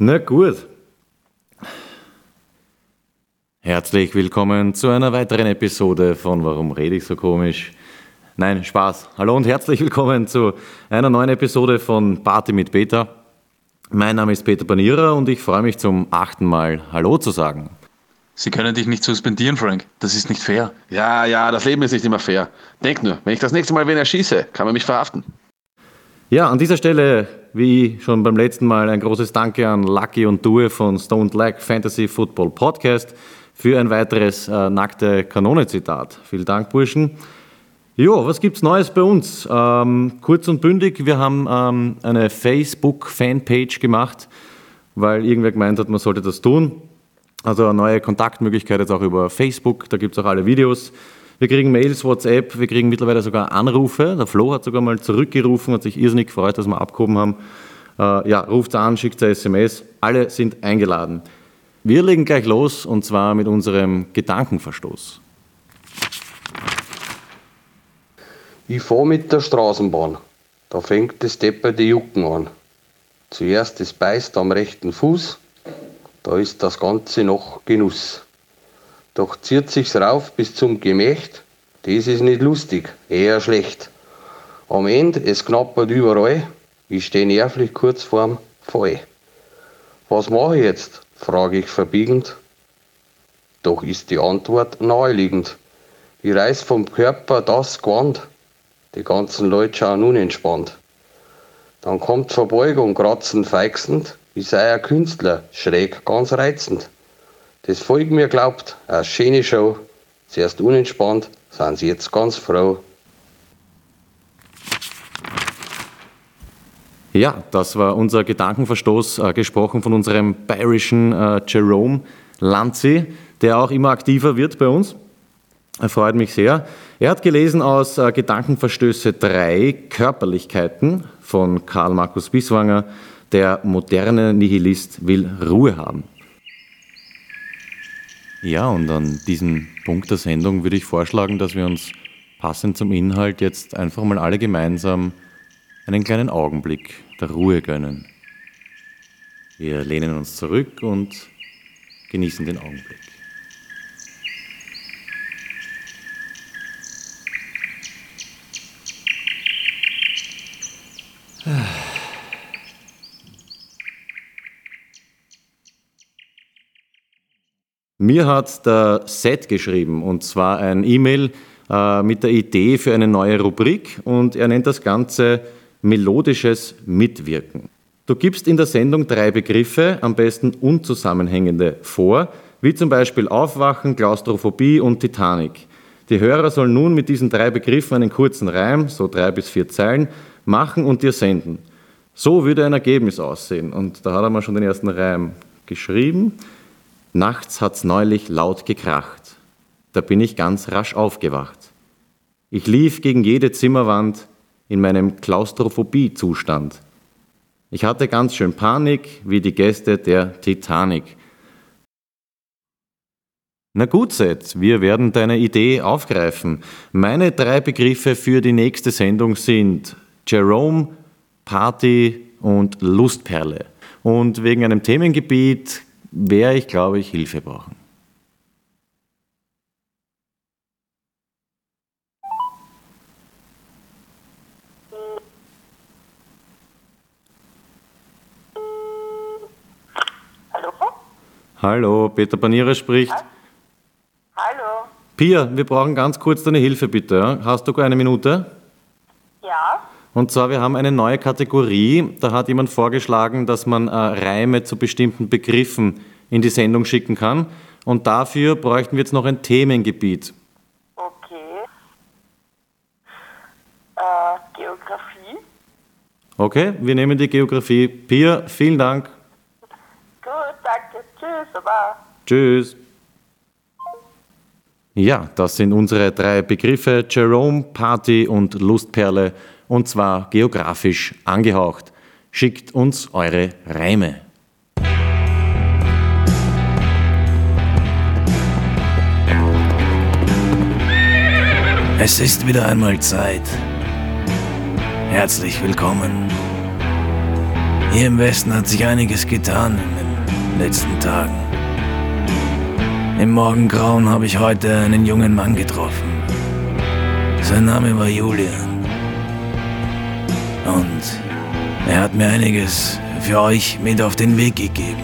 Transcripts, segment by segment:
Na gut. Herzlich willkommen zu einer weiteren Episode von Warum rede ich so komisch? Nein, Spaß. Hallo und herzlich willkommen zu einer neuen Episode von Party mit Peter. Mein Name ist Peter Banierer und ich freue mich zum achten Mal Hallo zu sagen. Sie können dich nicht suspendieren, Frank. Das ist nicht fair. Ja, ja, das Leben ist nicht immer fair. Denk nur, wenn ich das nächste Mal wen erschieße, kann man mich verhaften. Ja, an dieser Stelle, wie schon beim letzten Mal, ein großes Danke an Lucky und Due von Stoned Lag Fantasy Football Podcast für ein weiteres äh, nackte Kanone-Zitat. Vielen Dank, Burschen. Jo, was gibt's Neues bei uns? Ähm, kurz und bündig, wir haben ähm, eine Facebook-Fanpage gemacht, weil irgendwer gemeint hat, man sollte das tun. Also eine neue Kontaktmöglichkeit jetzt auch über Facebook, da gibt es auch alle Videos. Wir kriegen Mails, WhatsApp, wir kriegen mittlerweile sogar Anrufe. Der Flo hat sogar mal zurückgerufen, hat sich irrsinnig gefreut, dass wir abgehoben haben. Äh, ja, ruft an, schickt eine SMS. Alle sind eingeladen. Wir legen gleich los und zwar mit unserem Gedankenverstoß. Ich fahr mit der Straßenbahn. Da fängt das depperte Jucken an. Zuerst es beißt am rechten Fuß, da ist das Ganze noch Genuss. Doch zieht sich's rauf bis zum Gemächt, das ist nicht lustig, eher schlecht. Am Ende, es knappert überall, ich steh nervlich kurz vorm Fall. Was mache ich jetzt? frage ich verbiegend. Doch ist die Antwort naheliegend. Ich reiß vom Körper das Gewand, die ganzen Leute schauen unentspannt. Dann kommt Verbeugung kratzend, feixend, ich sei ein Künstler, schräg, ganz reizend. Das Volk mir glaubt, eine schöne Show, zuerst unentspannt, sind sie jetzt ganz froh. Ja, das war unser Gedankenverstoß, äh, gesprochen von unserem bayerischen äh, Jerome Lanzi, der auch immer aktiver wird bei uns. Er freut mich sehr. Er hat gelesen aus äh, Gedankenverstöße 3 Körperlichkeiten von Karl Markus Biswanger. Der moderne Nihilist will Ruhe haben. Ja, und an diesem Punkt der Sendung würde ich vorschlagen, dass wir uns passend zum Inhalt jetzt einfach mal alle gemeinsam einen kleinen Augenblick der Ruhe gönnen. Wir lehnen uns zurück und genießen den Augenblick. Mir hat der Seth geschrieben, und zwar ein E-Mail äh, mit der Idee für eine neue Rubrik, und er nennt das Ganze melodisches Mitwirken. Du gibst in der Sendung drei Begriffe, am besten unzusammenhängende, vor, wie zum Beispiel Aufwachen, Klaustrophobie und Titanic. Die Hörer sollen nun mit diesen drei Begriffen einen kurzen Reim, so drei bis vier Zeilen, machen und dir senden. So würde ein Ergebnis aussehen. Und da hat er mal schon den ersten Reim geschrieben. Nachts hat's neulich laut gekracht. Da bin ich ganz rasch aufgewacht. Ich lief gegen jede Zimmerwand in meinem Klaustrophobie-Zustand. Ich hatte ganz schön Panik, wie die Gäste der Titanic. Na gut, Seth, wir werden deine Idee aufgreifen. Meine drei Begriffe für die nächste Sendung sind Jerome, Party und Lustperle. Und wegen einem Themengebiet werde ich, glaube ich, Hilfe brauchen. Hallo? Hallo, Peter Panierer spricht. Hallo? Pia, wir brauchen ganz kurz deine Hilfe, bitte. Hast du eine Minute? Ja? Und zwar, wir haben eine neue Kategorie. Da hat jemand vorgeschlagen, dass man äh, Reime zu bestimmten Begriffen in die Sendung schicken kann. Und dafür bräuchten wir jetzt noch ein Themengebiet. Okay. Äh, Geografie? Okay, wir nehmen die Geografie. Pia, vielen Dank. Gut, danke. Tschüss, aber. Tschüss. Ja, das sind unsere drei Begriffe Jerome, Party und Lustperle und zwar geografisch angehaucht. Schickt uns eure Reime. Es ist wieder einmal Zeit. Herzlich willkommen. Hier im Westen hat sich einiges getan in den letzten Tagen. Im Morgengrauen habe ich heute einen jungen Mann getroffen. Sein Name war Julian. Und er hat mir einiges für euch mit auf den Weg gegeben.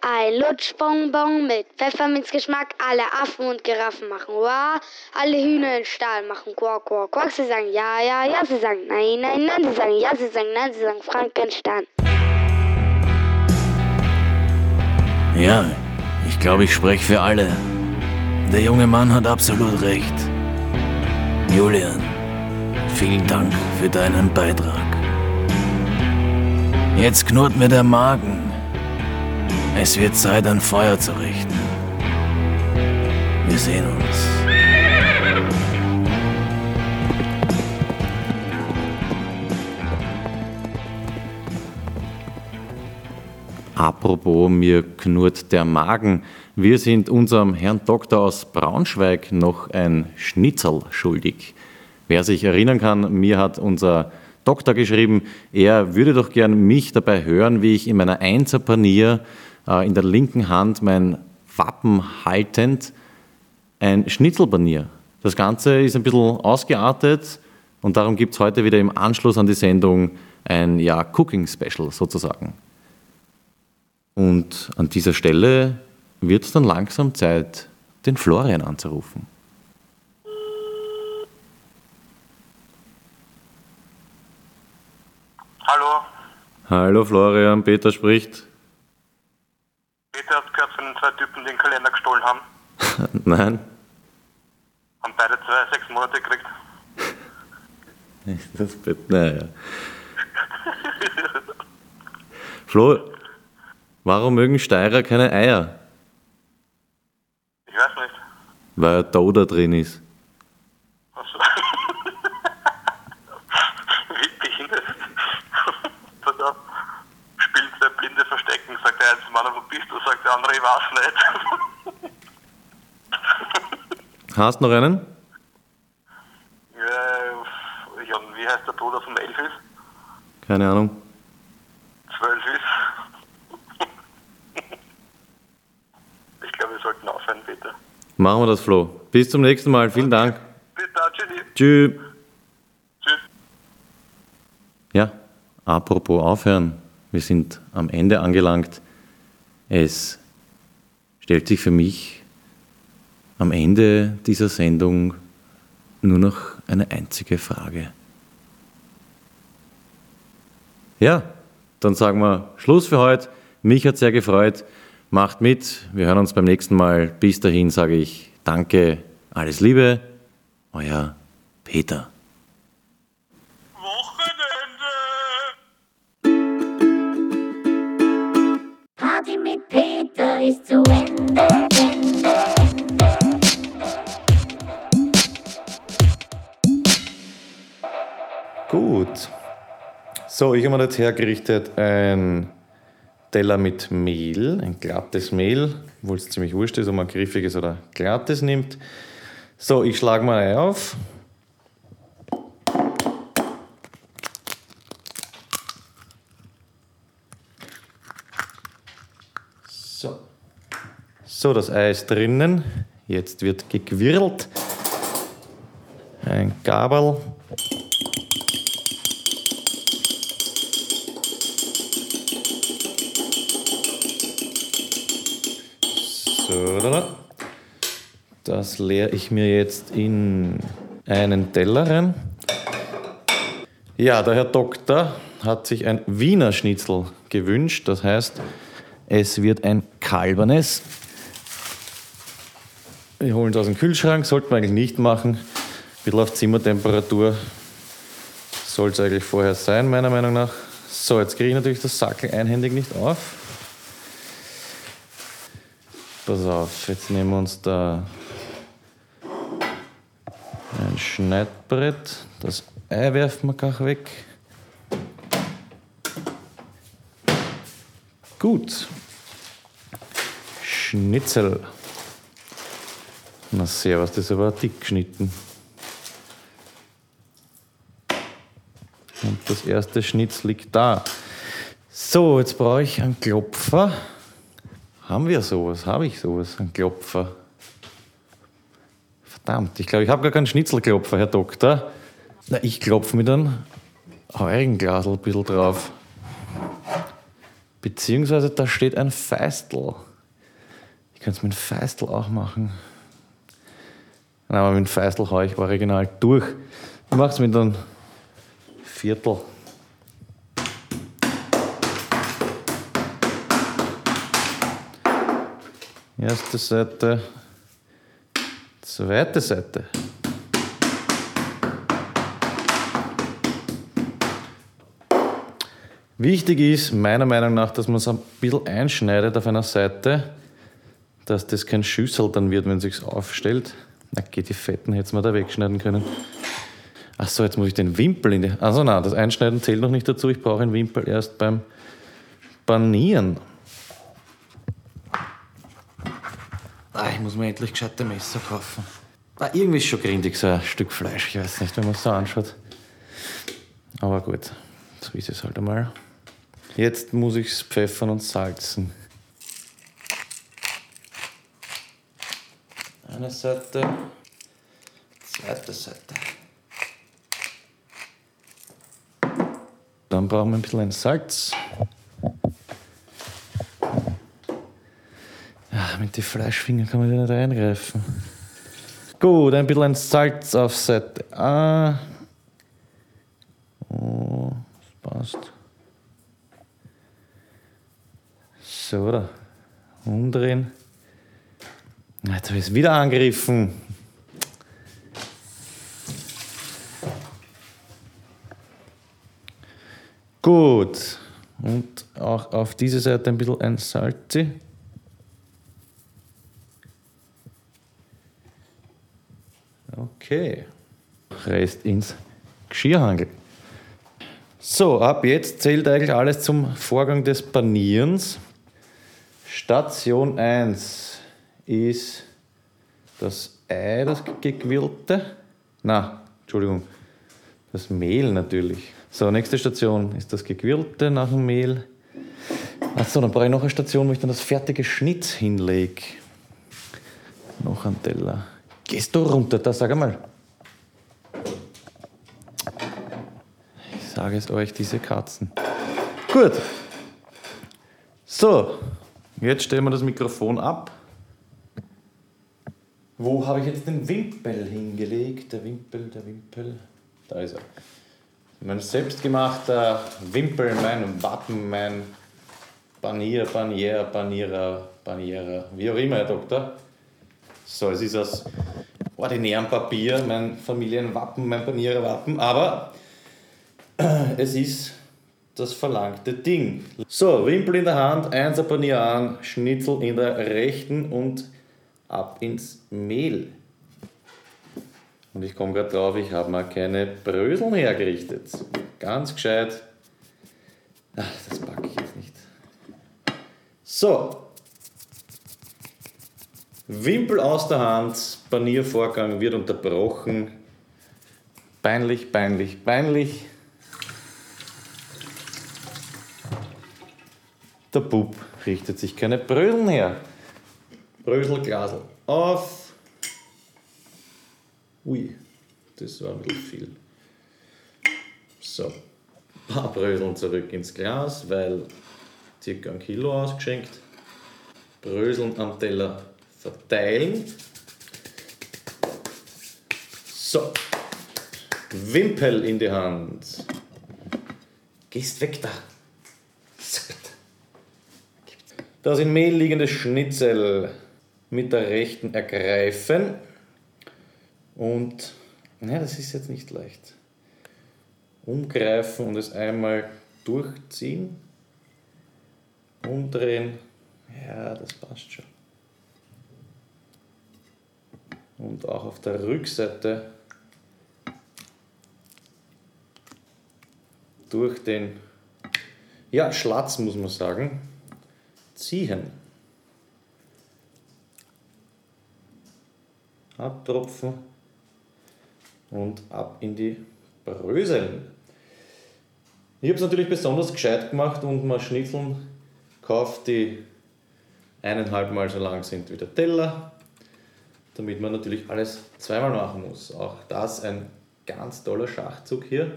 Ein Lutschbonbon mit Pfefferminzgeschmack. Alle Affen und Giraffen machen Wah. Alle Hühner in Stahl machen Quack, Quack, Quack. Sie sagen ja, ja, ja. Sie sagen nein, nein, nein. Sie sagen ja, sie sagen nein. Sie sagen Frankenstein. Ja, ich glaube, ich spreche für alle. Der junge Mann hat absolut recht. Julian, vielen Dank für deinen Beitrag. Jetzt knurrt mir der Magen. Es wird Zeit, ein Feuer zu richten. Wir sehen uns. Apropos, mir knurrt der Magen. Wir sind unserem Herrn Doktor aus Braunschweig noch ein Schnitzel schuldig. Wer sich erinnern kann, mir hat unser Doktor geschrieben, er würde doch gern mich dabei hören, wie ich in meiner Einserpanier äh, in der linken Hand mein Wappen haltend ein Schnitzelpanier. Das Ganze ist ein bisschen ausgeartet und darum gibt es heute wieder im Anschluss an die Sendung ein ja, Cooking Special sozusagen. Und an dieser Stelle wird es dann langsam Zeit, den Florian anzurufen. Hallo, Hallo Florian, Peter spricht. Peter hat gehört von den zwei Typen, die den Kalender gestohlen haben. Nein, Haben beide zwei sechs Monate gekriegt. das wird, naja. Flo, warum mögen Steirer keine Eier? Ich weiß nicht. Weil ein Dodo drin ist. Also. Wie behindert. Pass auf. Spielen zwei Blinde verstecken, anderen, wo bist du? Sagt der andere, ich weiß nicht. Hast noch einen? Ja, wie heißt der Bruder von Elvis? Keine Ahnung. Zwölf ist. Ich glaube, wir sollten aufhören, bitte. Machen wir das, Flo. Bis zum nächsten Mal. Vielen Dank. Bitte, tschüssi. Tschüss. Tschüss. Ja, apropos aufhören. Wir sind am Ende angelangt. Es stellt sich für mich am Ende dieser Sendung nur noch eine einzige Frage. Ja, dann sagen wir Schluss für heute. Mich hat sehr gefreut. Macht mit. Wir hören uns beim nächsten Mal. Bis dahin sage ich Danke, alles Liebe. Euer Peter. Ist zu Ende. Gut. So, ich habe mir jetzt hergerichtet ein Teller mit Mehl, ein glattes Mehl, obwohl es ziemlich wurscht ist, ob man griffiges oder glattes nimmt. So, ich schlage mal auf. So, das Ei ist drinnen. Jetzt wird gequirlt. Ein Gabel. So, da, da. Das leere ich mir jetzt in einen Teller rein. Ja, der Herr Doktor hat sich ein Wiener Schnitzel gewünscht. Das heißt, es wird ein Kalbernes. Wir holen es aus dem Kühlschrank, sollten wir eigentlich nicht machen. Ein bisschen auf Zimmertemperatur soll es eigentlich vorher sein, meiner Meinung nach. So, jetzt kriege ich natürlich das Sackel einhändig nicht auf. Pass auf, jetzt nehmen wir uns da ein Schneidbrett. Das Ei werfen wir gleich weg. Gut. Schnitzel. Na servus, das ist aber dick geschnitten. Und das erste Schnitz liegt da. So, jetzt brauche ich einen Klopfer. Haben wir sowas? Habe ich sowas? Einen Klopfer? Verdammt, ich glaube, ich habe gar keinen Schnitzelklopfer, Herr Doktor. Na, ich klopfe mit einem heurigen Glasl ein bisschen drauf. Beziehungsweise da steht ein Feistel. Ich könnte es mit einem Feistel auch machen. Nein, aber mit dem Feistel haue ich original durch. Ich mache es mit einem Viertel. Erste Seite, zweite Seite. Wichtig ist meiner Meinung nach, dass man es ein bisschen einschneidet auf einer Seite, dass das kein Schüssel dann wird, wenn es sich aufstellt. Na, geht die Fetten hätte man da wegschneiden können. Ach so, jetzt muss ich den Wimpel in die. Also nein, das Einschneiden zählt noch nicht dazu. Ich brauche einen Wimpel erst beim Panieren. Ah, ich muss mir endlich gescheite Messer kaufen. Ah, irgendwie ist schon grindig so ein Stück Fleisch. Ich weiß nicht, wenn man es so anschaut. Aber gut, so ist es halt einmal. Jetzt muss ich es pfeffern und salzen. Eine Seite, zweite Seite. Dann brauchen wir ein bisschen Salz. Ja, mit den Fleischfingern kann man da nicht eingreifen. Gut, ein bisschen Salz auf Seite A. Oh, das passt. So, da. Umdrehen. Jetzt habe ich es wieder angegriffen. Gut. Und auch auf diese Seite ein bisschen ein Salzi. Okay. Rest ins Geschirrhangel. So, ab jetzt zählt eigentlich alles zum Vorgang des Panierens. Station 1 ist das Ei, das gequirlte. Na, Entschuldigung, das Mehl natürlich. So, nächste Station ist das gequirlte nach dem Mehl. Achso, dann brauche ich noch eine Station, wo ich dann das fertige Schnitt hinlege. Noch ein Teller. Gehst du runter, da sag einmal. Ich sage es euch, diese Katzen. Gut. So, jetzt stellen wir das Mikrofon ab. Wo habe ich jetzt den Wimpel hingelegt? Der Wimpel, der Wimpel. Da ist er. Mein selbstgemachter Wimpel, mein Wappen, mein Panier, Panier, Panierer, Panierer, wie auch immer, Herr Doktor. So, es ist aus ordinärem Papier, mein Familienwappen, mein Paniererwappen, aber es ist das verlangte Ding. So, Wimpel in der Hand, Einser Panier an, Schnitzel in der rechten und ab ins Mehl. Und ich komme gerade drauf, ich habe mal keine Bröseln hergerichtet. Ganz gescheit. Ach, das packe ich jetzt nicht. So. Wimpel aus der Hand, Paniervorgang wird unterbrochen. Peinlich, peinlich, peinlich. Der Bub richtet sich keine Bröseln her. Bröselglasel auf. Ui, das war ein bisschen viel. So, ein paar Bröseln zurück ins Glas, weil circa ein Kilo ausgeschenkt. Bröseln am Teller verteilen. So, Wimpel in die Hand. Gehst weg da. Das in Mehl liegende Schnitzel mit der rechten ergreifen. Und, ja, das ist jetzt nicht leicht. Umgreifen und es einmal durchziehen. Umdrehen. Ja, das passt schon. Und auch auf der Rückseite durch den ja, Schlatz, muss man sagen, ziehen. Abtropfen und ab in die Bröseln. Ich habe es natürlich besonders gescheit gemacht und mal Schnitzeln gekauft, die eineinhalb Mal so lang sind wie der Teller, damit man natürlich alles zweimal machen muss. Auch das ein ganz toller Schachzug hier.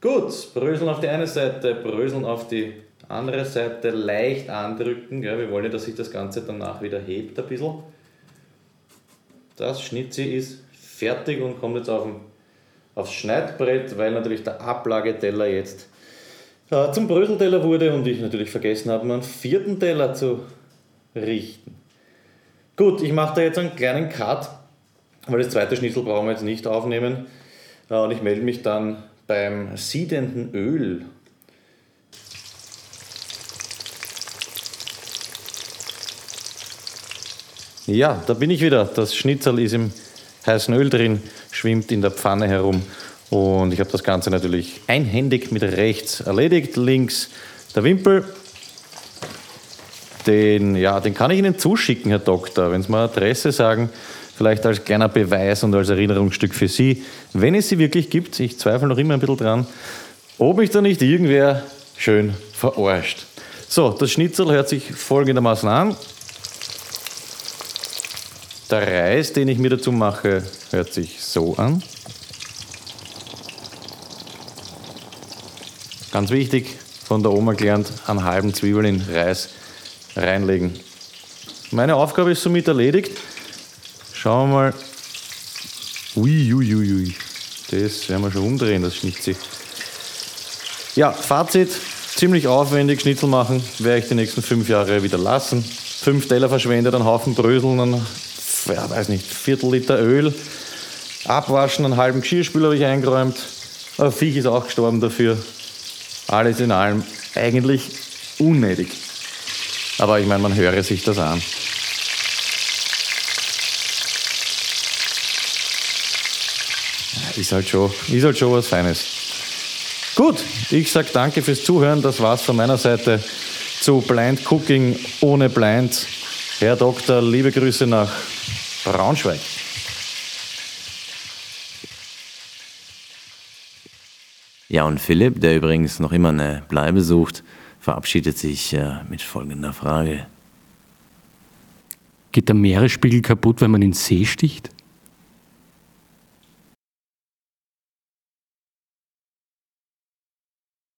Gut, Bröseln auf die eine Seite, Bröseln auf die andere Seite, leicht andrücken. Gell? Wir wollen ja, dass sich das Ganze danach wieder hebt ein bisschen. Das Schnitzi ist fertig und kommt jetzt auf den, aufs Schneidbrett, weil natürlich der Ablageteller jetzt äh, zum Bröselteller wurde und ich natürlich vergessen habe, meinen vierten Teller zu richten. Gut, ich mache da jetzt einen kleinen Cut, weil das zweite Schnitzel brauchen wir jetzt nicht aufnehmen. Äh, und ich melde mich dann beim siedenden Öl. Ja, da bin ich wieder. Das Schnitzel ist im heißen Öl drin, schwimmt in der Pfanne herum. Und ich habe das Ganze natürlich einhändig mit rechts erledigt. Links der Wimpel. Den, ja, den kann ich Ihnen zuschicken, Herr Doktor, wenn Sie mal Adresse sagen. Vielleicht als kleiner Beweis und als Erinnerungsstück für Sie, wenn es sie wirklich gibt. Ich zweifle noch immer ein bisschen dran, ob mich da nicht irgendwer schön verarscht. So, das Schnitzel hört sich folgendermaßen an. Der Reis, den ich mir dazu mache, hört sich so an. Ganz wichtig, von der Oma gelernt, einen halben Zwiebel in Reis reinlegen. Meine Aufgabe ist somit erledigt. Schauen wir mal. Ui, ui, ui, ui. Das werden wir schon umdrehen, das Schnitzel. Ja, Fazit, ziemlich aufwendig Schnitzel machen, werde ich die nächsten fünf Jahre wieder lassen. Fünf Teller verschwendet, einen Haufen Bröseln, ein, ja, weiß nicht, Viertel Liter Öl, abwaschen, einen halben Geschirrspüler habe ich eingeräumt. Ein Viech ist auch gestorben dafür. Alles in allem eigentlich unnötig. Aber ich meine, man höre sich das an. Ist halt schon, ist halt schon was Feines. Gut, ich sage danke fürs Zuhören. Das war's von meiner Seite zu Blind Cooking ohne Blind. Herr Doktor, liebe Grüße nach Braunschweig. Ja, und Philipp, der übrigens noch immer eine Bleibe sucht, verabschiedet sich äh, mit folgender Frage. Geht der Meeresspiegel kaputt, wenn man in den See sticht?